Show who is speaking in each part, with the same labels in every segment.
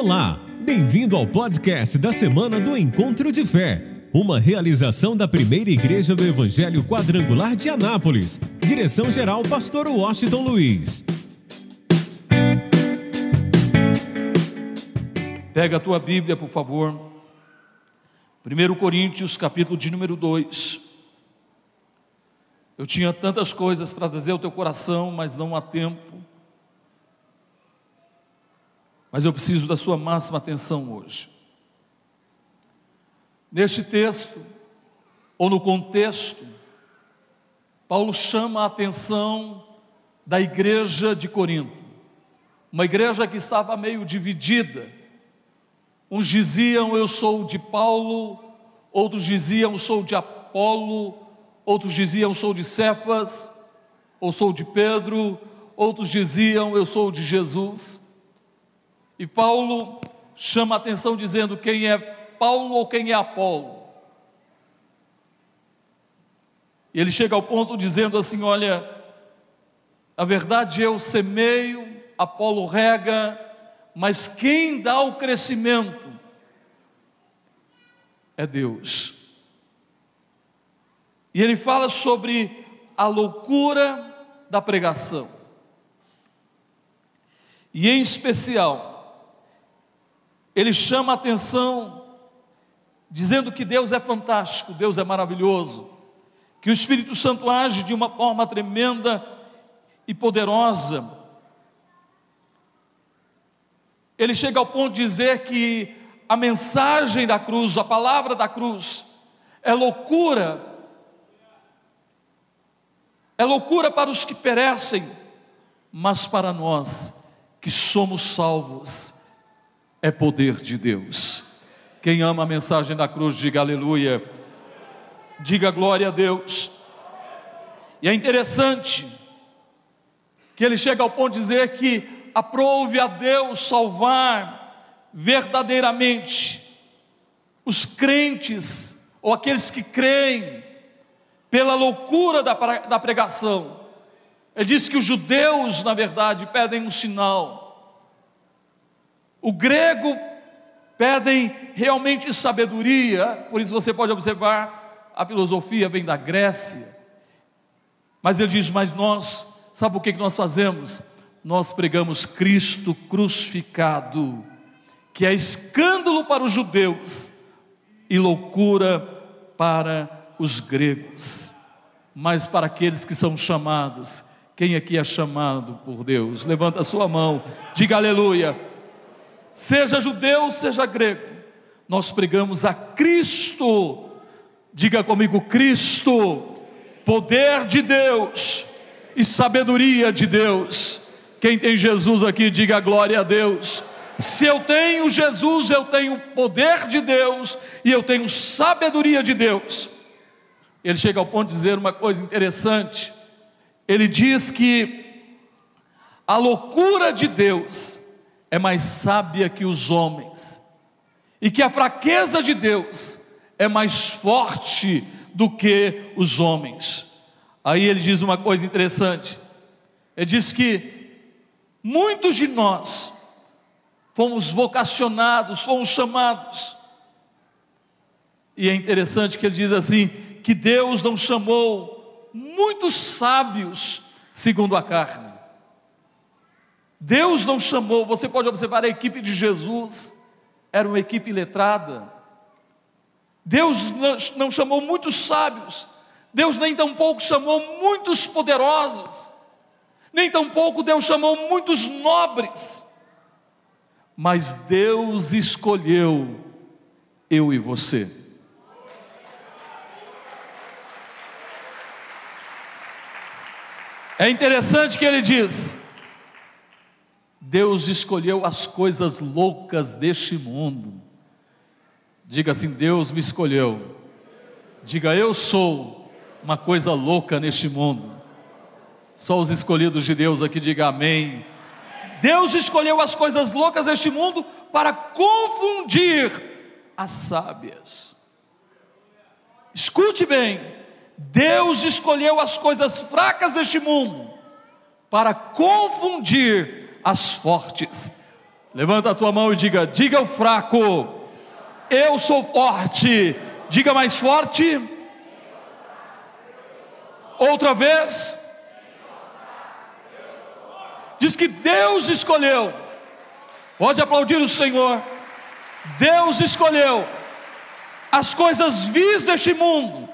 Speaker 1: Olá, bem-vindo ao podcast da semana do Encontro de Fé, uma realização da primeira igreja do Evangelho Quadrangular de Anápolis. Direção-geral, Pastor Washington Luiz.
Speaker 2: Pega a tua Bíblia, por favor. 1 Coríntios, capítulo de número 2. Eu tinha tantas coisas para trazer ao teu coração, mas não há tempo. Mas eu preciso da sua máxima atenção hoje. Neste texto, ou no contexto, Paulo chama a atenção da igreja de Corinto, uma igreja que estava meio dividida. Uns diziam eu sou de Paulo, outros diziam sou de Apolo, outros diziam sou de Cefas, ou sou de Pedro, outros diziam eu sou de Jesus. E Paulo chama a atenção dizendo quem é Paulo ou quem é Apolo. E ele chega ao ponto dizendo assim: Olha, a verdade eu semeio, Apolo rega, mas quem dá o crescimento é Deus. E ele fala sobre a loucura da pregação. E em especial, ele chama a atenção, dizendo que Deus é fantástico, Deus é maravilhoso, que o Espírito Santo age de uma forma tremenda e poderosa. Ele chega ao ponto de dizer que a mensagem da cruz, a palavra da cruz, é loucura, é loucura para os que perecem, mas para nós que somos salvos, é poder de Deus. Quem ama a mensagem da cruz, diga aleluia, diga glória a Deus. E é interessante que ele chega ao ponto de dizer que aprove a Deus salvar verdadeiramente os crentes ou aqueles que creem pela loucura da pregação. Ele diz que os judeus, na verdade, pedem um sinal o grego pedem realmente sabedoria, por isso você pode observar, a filosofia vem da Grécia. Mas ele diz: Mas nós, sabe o que nós fazemos? Nós pregamos Cristo crucificado, que é escândalo para os judeus e loucura para os gregos, mas para aqueles que são chamados. Quem aqui é chamado por Deus? Levanta a sua mão, diga aleluia seja judeu, seja grego, nós pregamos a Cristo, diga comigo: Cristo, poder de Deus e sabedoria de Deus. Quem tem Jesus aqui, diga glória a Deus. Se eu tenho Jesus, eu tenho poder de Deus e eu tenho sabedoria de Deus. Ele chega ao ponto de dizer uma coisa interessante. Ele diz que a loucura de Deus é mais sábia que os homens, e que a fraqueza de Deus é mais forte do que os homens. Aí ele diz uma coisa interessante. Ele diz que muitos de nós fomos vocacionados, fomos chamados. E é interessante que ele diz assim: que Deus não chamou muitos sábios segundo a carne, Deus não chamou, você pode observar a equipe de Jesus, era uma equipe letrada. Deus não chamou muitos sábios, Deus nem tampouco chamou muitos poderosos, nem tampouco Deus chamou muitos nobres, mas Deus escolheu eu e você. É interessante que ele diz: Deus escolheu as coisas loucas deste mundo. Diga assim: Deus me escolheu. Diga, eu sou uma coisa louca neste mundo. Só os escolhidos de Deus aqui, diga amém. Deus escolheu as coisas loucas deste mundo para confundir as sábias. Escute bem: Deus escolheu as coisas fracas deste mundo para confundir as fortes. Levanta a tua mão e diga: diga ao fraco, eu sou forte. Diga mais forte. Outra vez. Diz que Deus escolheu. Pode aplaudir o Senhor. Deus escolheu as coisas vis deste mundo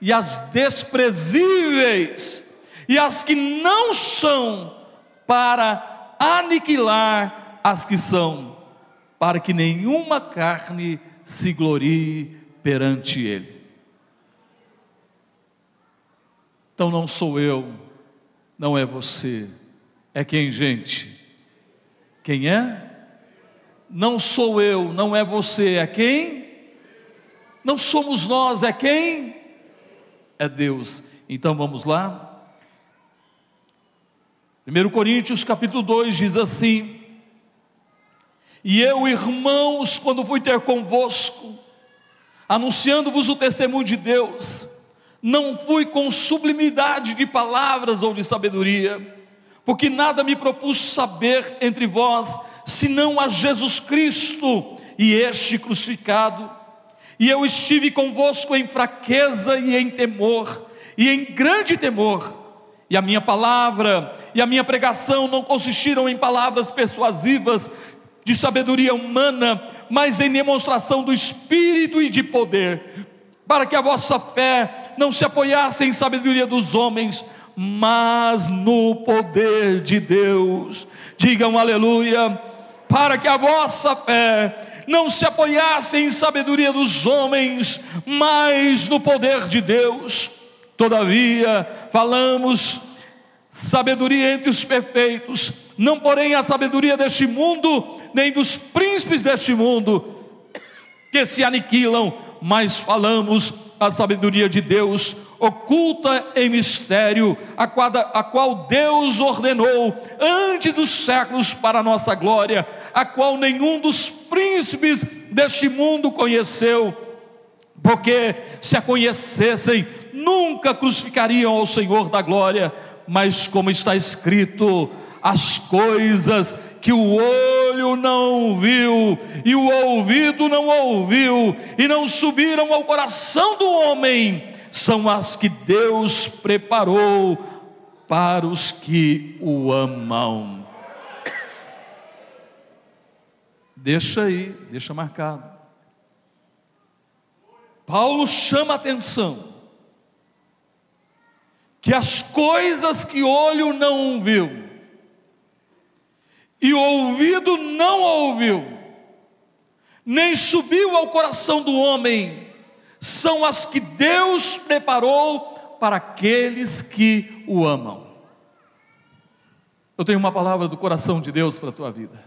Speaker 2: e as desprezíveis e as que não são para aniquilar as que são, para que nenhuma carne se glorie perante Ele. Então não sou eu, não é você, é quem, gente? Quem é? Não sou eu, não é você, é quem? Não somos nós, é quem? É Deus. Então vamos lá. 1 Coríntios capítulo 2 diz assim: E eu, irmãos, quando fui ter convosco, anunciando-vos o testemunho de Deus, não fui com sublimidade de palavras ou de sabedoria, porque nada me propus saber entre vós, senão a Jesus Cristo e este crucificado. E eu estive convosco em fraqueza e em temor, e em grande temor, e a minha palavra e a minha pregação não consistiram em palavras persuasivas de sabedoria humana, mas em demonstração do Espírito e de poder, para que a vossa fé não se apoiasse em sabedoria dos homens, mas no poder de Deus. Digam aleluia, para que a vossa fé não se apoiasse em sabedoria dos homens, mas no poder de Deus. Todavia, falamos sabedoria entre os perfeitos, não porém a sabedoria deste mundo, nem dos príncipes deste mundo, que se aniquilam, mas falamos a sabedoria de Deus, oculta em mistério, a qual, a qual Deus ordenou antes dos séculos para a nossa glória, a qual nenhum dos príncipes deste mundo conheceu, porque se a conhecessem, nunca crucificariam ao Senhor da glória mas como está escrito, as coisas que o olho não viu e o ouvido não ouviu e não subiram ao coração do homem, são as que Deus preparou para os que o amam. Deixa aí, deixa marcado. Paulo chama atenção que as coisas que olho não viu, e ouvido não ouviu, nem subiu ao coração do homem, são as que Deus preparou para aqueles que o amam. Eu tenho uma palavra do coração de Deus para a tua vida.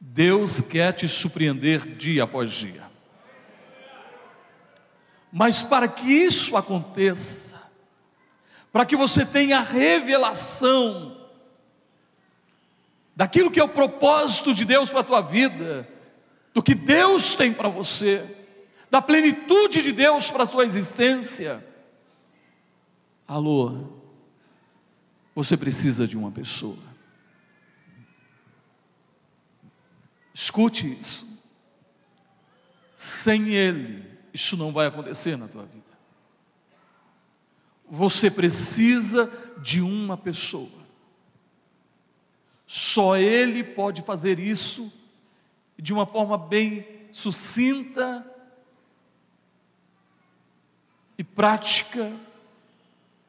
Speaker 2: Deus quer te surpreender dia após dia. Mas para que isso aconteça, para que você tenha revelação daquilo que é o propósito de Deus para a tua vida, do que Deus tem para você, da plenitude de Deus para a sua existência. Alô, você precisa de uma pessoa. Escute isso. Sem Ele, isso não vai acontecer na tua vida. Você precisa de uma pessoa. Só Ele pode fazer isso de uma forma bem sucinta e prática.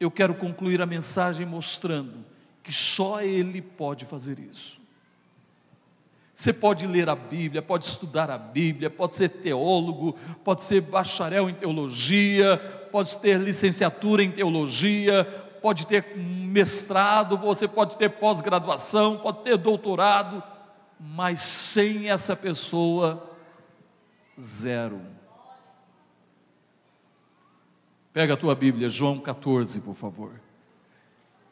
Speaker 2: Eu quero concluir a mensagem mostrando que só Ele pode fazer isso. Você pode ler a Bíblia, pode estudar a Bíblia, pode ser teólogo, pode ser bacharel em teologia, pode ter licenciatura em teologia, pode ter mestrado, você pode ter pós-graduação, pode ter doutorado, mas sem essa pessoa, zero. Pega a tua Bíblia, João 14, por favor.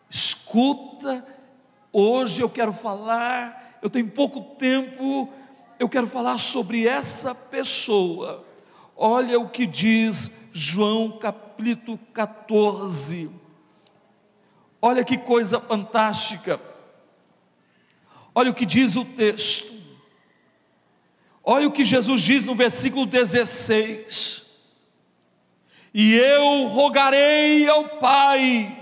Speaker 2: Escuta, hoje eu quero falar eu tenho pouco tempo, eu quero falar sobre essa pessoa. Olha o que diz João capítulo 14. Olha que coisa fantástica. Olha o que diz o texto. Olha o que Jesus diz no versículo 16: E eu rogarei ao Pai,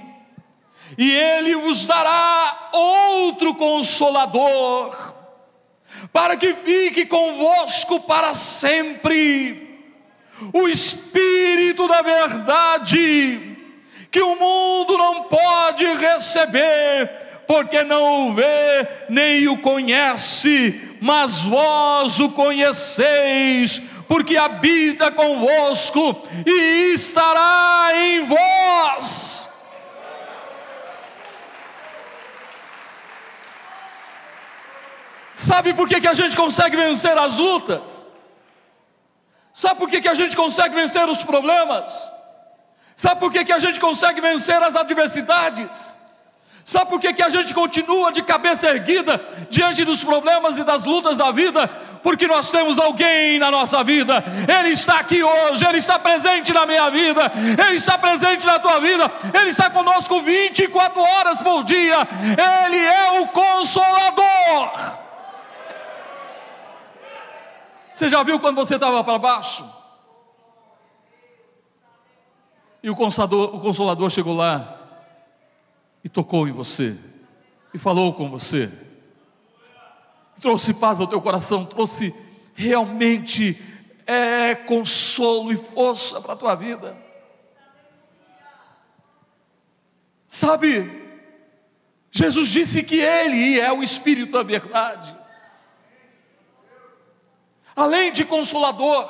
Speaker 2: e Ele vos dará outro consolador, para que fique convosco para sempre, o Espírito da Verdade, que o mundo não pode receber, porque não o vê nem o conhece, mas vós o conheceis, porque habita convosco e estará em vós. Sabe por que, que a gente consegue vencer as lutas? Sabe por que, que a gente consegue vencer os problemas? Sabe por que, que a gente consegue vencer as adversidades? Sabe por que, que a gente continua de cabeça erguida diante dos problemas e das lutas da vida? Porque nós temos alguém na nossa vida, Ele está aqui hoje, Ele está presente na minha vida, Ele está presente na tua vida, Ele está conosco 24 horas por dia, Ele é o Consolador. Você já viu quando você estava para baixo? E o consolador, o consolador chegou lá e tocou em você, e falou com você, trouxe paz ao teu coração, trouxe realmente é, consolo e força para a tua vida. Sabe, Jesus disse que Ele é o Espírito da verdade, além de consolador,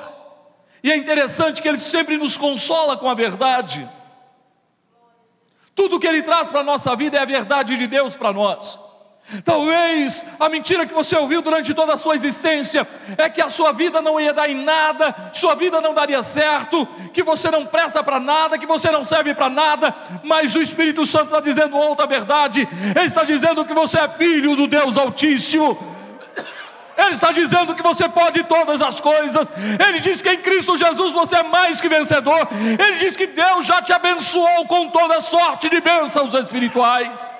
Speaker 2: e é interessante que Ele sempre nos consola com a verdade. Tudo que Ele traz para a nossa vida é a verdade de Deus para nós. Talvez a mentira que você ouviu durante toda a sua existência é que a sua vida não ia dar em nada, sua vida não daria certo, que você não presta para nada, que você não serve para nada, mas o Espírito Santo está dizendo outra verdade, ele está dizendo que você é filho do Deus Altíssimo, ele está dizendo que você pode todas as coisas. Ele diz que em Cristo Jesus você é mais que vencedor. Ele diz que Deus já te abençoou com toda sorte de bênçãos espirituais.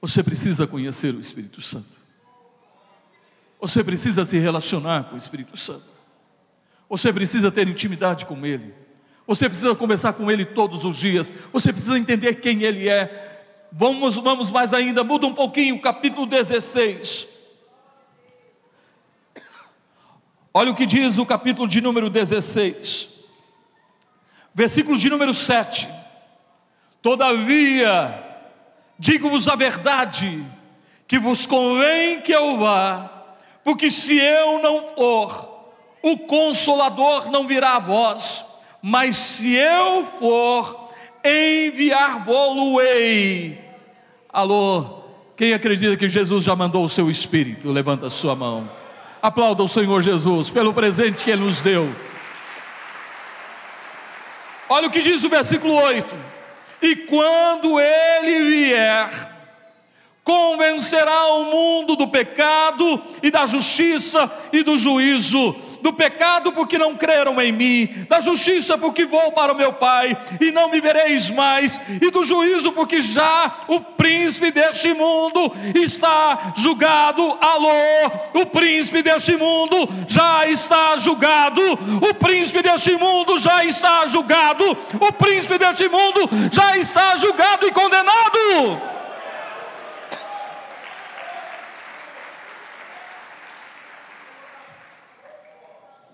Speaker 2: Você precisa conhecer o Espírito Santo. Você precisa se relacionar com o Espírito Santo. Você precisa ter intimidade com Ele. Você precisa conversar com Ele todos os dias. Você precisa entender quem Ele é. Vamos, vamos mais ainda, muda um pouquinho, capítulo 16. Olha o que diz o capítulo de número 16, versículo de número 7. Todavia, digo-vos a verdade, que vos convém que eu vá, porque se eu não for, o consolador não virá a vós, mas se eu for, enviar-vos-ei. Alô, quem acredita que Jesus já mandou o seu Espírito? Levanta a sua mão. Aplauda o Senhor Jesus pelo presente que Ele nos deu. Olha o que diz o versículo 8: E quando Ele vier, convencerá o mundo do pecado e da justiça e do juízo do pecado porque não creram em mim, da justiça porque vou para o meu Pai e não me vereis mais, e do juízo porque já o príncipe deste mundo está julgado. Alô, o príncipe deste mundo já está julgado, o príncipe deste mundo já está julgado, o príncipe deste mundo já está julgado e condenado.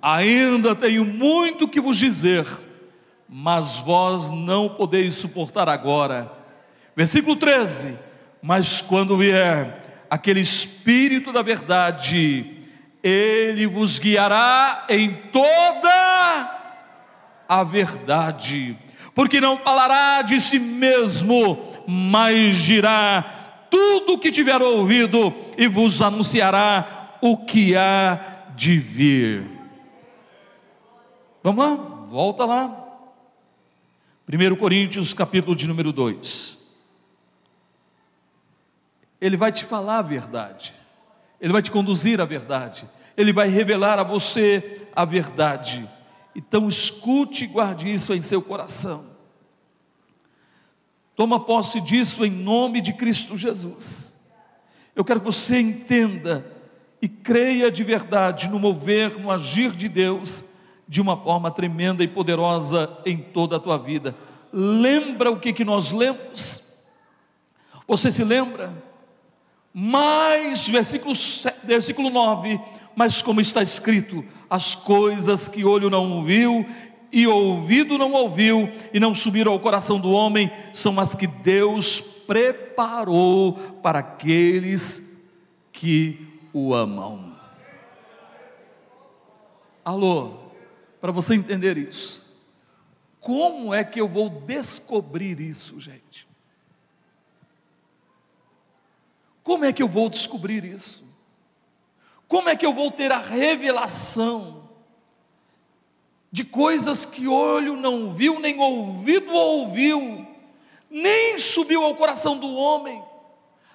Speaker 2: Ainda tenho muito que vos dizer, mas vós não podeis suportar agora. Versículo 13: Mas quando vier aquele Espírito da Verdade, ele vos guiará em toda a verdade, porque não falará de si mesmo, mas dirá tudo o que tiver ouvido e vos anunciará o que há de vir. Vamos lá, volta lá. 1 Coríntios, capítulo de número 2. Ele vai te falar a verdade, ele vai te conduzir à verdade, ele vai revelar a você a verdade. Então escute e guarde isso em seu coração. Toma posse disso em nome de Cristo Jesus. Eu quero que você entenda e creia de verdade no mover, no agir de Deus de uma forma tremenda e poderosa em toda a tua vida. Lembra o que, que nós lemos? Você se lembra? Mais, versículo, versículo 9, mas como está escrito, as coisas que olho não viu e ouvido não ouviu e não subiram ao coração do homem, são as que Deus preparou para aqueles que o amam. Alô, para você entender isso, como é que eu vou descobrir isso, gente? Como é que eu vou descobrir isso? Como é que eu vou ter a revelação de coisas que olho não viu, nem ouvido ouviu, nem subiu ao coração do homem?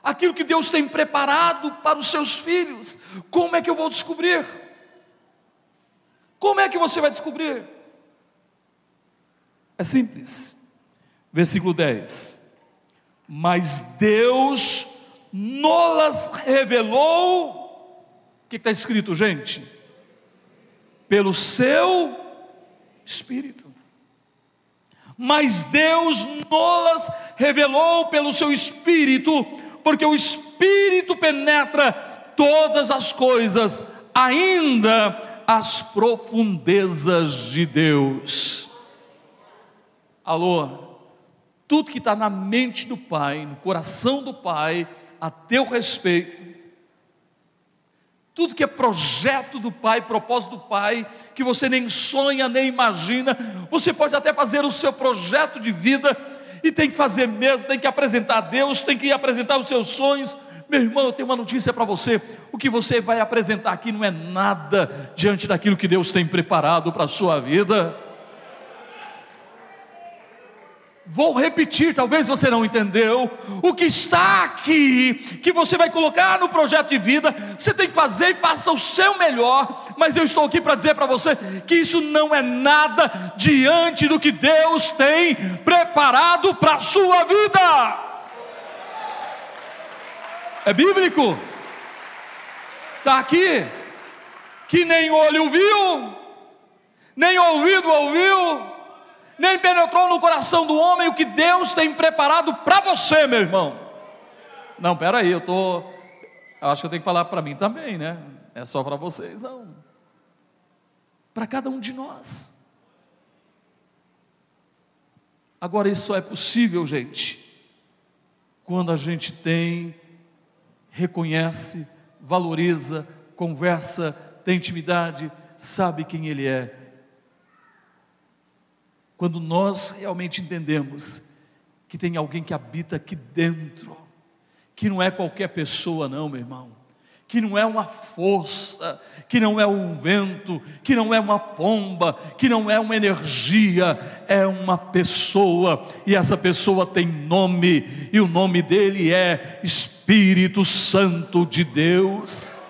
Speaker 2: Aquilo que Deus tem preparado para os seus filhos, como é que eu vou descobrir? Como é que você vai descobrir? É simples. Versículo 10. Mas Deus nolas revelou. O que está escrito, gente? Pelo seu Espírito. Mas Deus nolas revelou pelo seu Espírito, porque o Espírito penetra todas as coisas, ainda as profundezas de Deus. Alô, tudo que está na mente do Pai, no coração do Pai, a teu respeito, tudo que é projeto do Pai, propósito do Pai, que você nem sonha, nem imagina, você pode até fazer o seu projeto de vida, e tem que fazer mesmo, tem que apresentar a Deus, tem que apresentar os seus sonhos, meu irmão, eu tenho uma notícia para você: o que você vai apresentar aqui não é nada diante daquilo que Deus tem preparado para a sua vida. Vou repetir, talvez você não entendeu. O que está aqui, que você vai colocar no projeto de vida, você tem que fazer e faça o seu melhor. Mas eu estou aqui para dizer para você que isso não é nada diante do que Deus tem preparado para a sua vida. É bíblico. Está aqui. Que nem olho viu, nem ouvido ouviu, nem penetrou no coração do homem o que Deus tem preparado para você, meu irmão. Não, peraí, eu tô, eu acho que eu tenho que falar para mim também, né? É só para vocês, não. Para cada um de nós. Agora, isso só é possível, gente, quando a gente tem reconhece, valoriza, conversa, tem intimidade, sabe quem Ele é. Quando nós realmente entendemos que tem alguém que habita aqui dentro, que não é qualquer pessoa, não, meu irmão, que não é uma força, que não é um vento, que não é uma pomba, que não é uma energia, é uma pessoa, e essa pessoa tem nome, e o nome dele é Espírito Santo de Deus.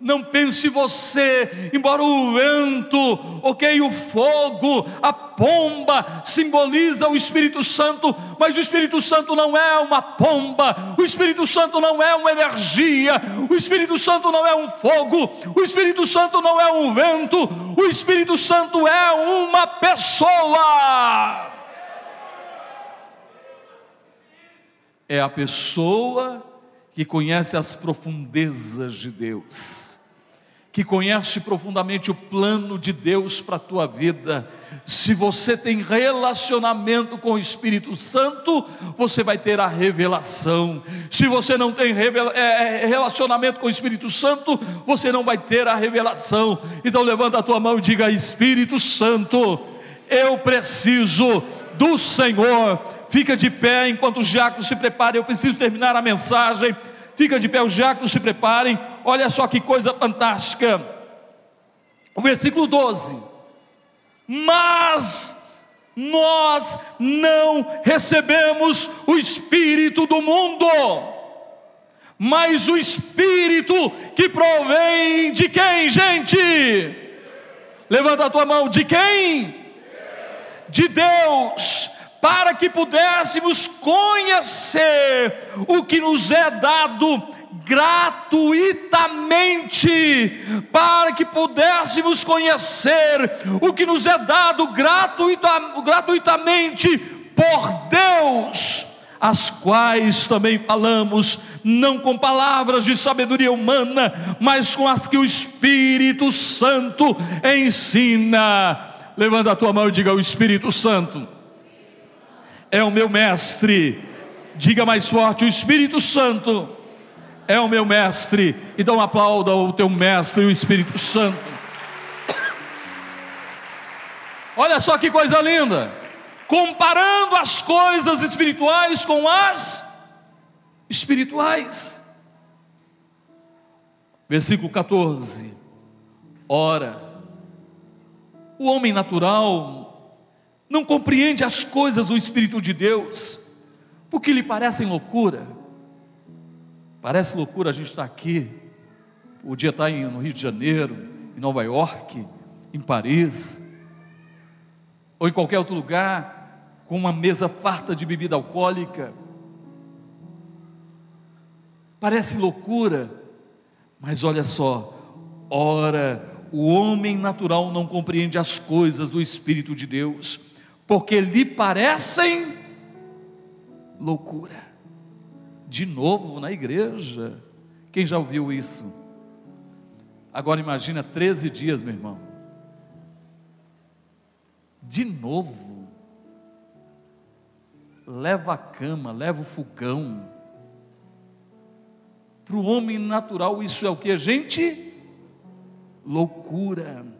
Speaker 2: Não pense você, embora o vento, ok, o fogo, a pomba simboliza o Espírito Santo, mas o Espírito Santo não é uma pomba, o Espírito Santo não é uma energia, o Espírito Santo não é um fogo, o Espírito Santo não é um vento, o Espírito Santo é uma pessoa. É a pessoa que conhece as profundezas de Deus, que conhece profundamente o plano de Deus para a tua vida. Se você tem relacionamento com o Espírito Santo, você vai ter a revelação. Se você não tem é, é, relacionamento com o Espírito Santo, você não vai ter a revelação. Então levanta a tua mão e diga: Espírito Santo, eu preciso do Senhor Fica de pé enquanto os diáconos se preparem. Eu preciso terminar a mensagem. Fica de pé, os diáconos se preparem. Olha só que coisa fantástica. O versículo 12. Mas nós não recebemos o Espírito do mundo, mas o Espírito que provém de quem, gente? Levanta a tua mão, de quem? De Deus para que pudéssemos conhecer o que nos é dado gratuitamente, para que pudéssemos conhecer o que nos é dado gratuita, gratuitamente por Deus, as quais também falamos, não com palavras de sabedoria humana, mas com as que o Espírito Santo ensina. Levanta a tua mão e diga: O Espírito Santo é o meu mestre. Diga mais forte: O Espírito Santo é o meu mestre. Então aplauda o teu mestre, o Espírito Santo. Olha só que coisa linda. Comparando as coisas espirituais com as espirituais. Versículo 14. Ora, o homem natural não compreende as coisas do Espírito de Deus, porque lhe parecem loucura Parece loucura a gente estar aqui, podia estar no Rio de Janeiro, em Nova York, em Paris, ou em qualquer outro lugar, com uma mesa farta de bebida alcoólica. Parece loucura, mas olha só, ora, o homem natural não compreende as coisas do Espírito de Deus, porque lhe parecem loucura de novo na igreja. Quem já ouviu isso? Agora imagina 13 dias, meu irmão. De novo. Leva a cama, leva o fogão. Para o homem natural, isso é o que, gente? Loucura.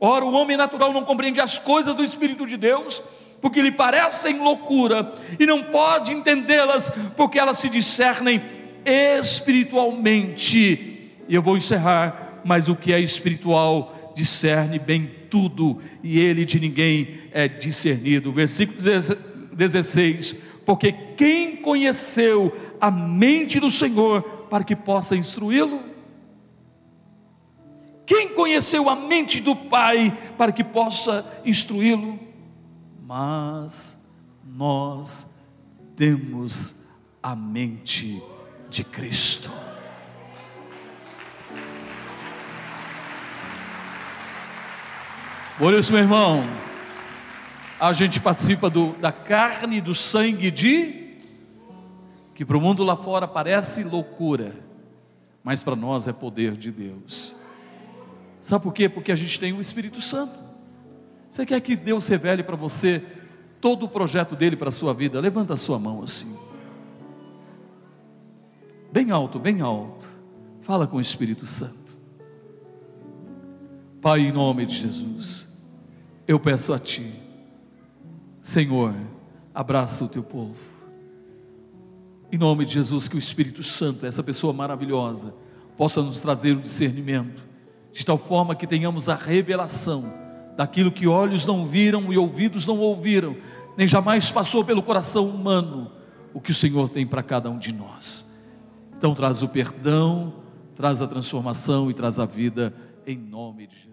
Speaker 2: Ora, o homem natural não compreende as coisas do Espírito de Deus, porque lhe parecem loucura, e não pode entendê-las, porque elas se discernem espiritualmente. E eu vou encerrar, mas o que é espiritual discerne bem tudo, e ele de ninguém é discernido. Versículo 16: Porque quem conheceu a mente do Senhor para que possa instruí-lo? Quem conheceu a mente do Pai para que possa instruí-lo? mas nós temos a mente de Cristo. Por isso, meu irmão, a gente participa do, da carne e do sangue de que para o mundo lá fora parece loucura, mas para nós é poder de Deus. Sabe por quê? Porque a gente tem o Espírito Santo. Você quer que Deus revele para você todo o projeto dele para a sua vida? Levanta a sua mão assim. Bem alto, bem alto. Fala com o Espírito Santo. Pai, em nome de Jesus, eu peço a Ti, Senhor, abraça o Teu povo. Em nome de Jesus, que o Espírito Santo, essa pessoa maravilhosa, possa nos trazer o discernimento, de tal forma que tenhamos a revelação daquilo que olhos não viram e ouvidos não ouviram, nem jamais passou pelo coração humano, o que o Senhor tem para cada um de nós. Então traz o perdão, traz a transformação e traz a vida em nome de Jesus.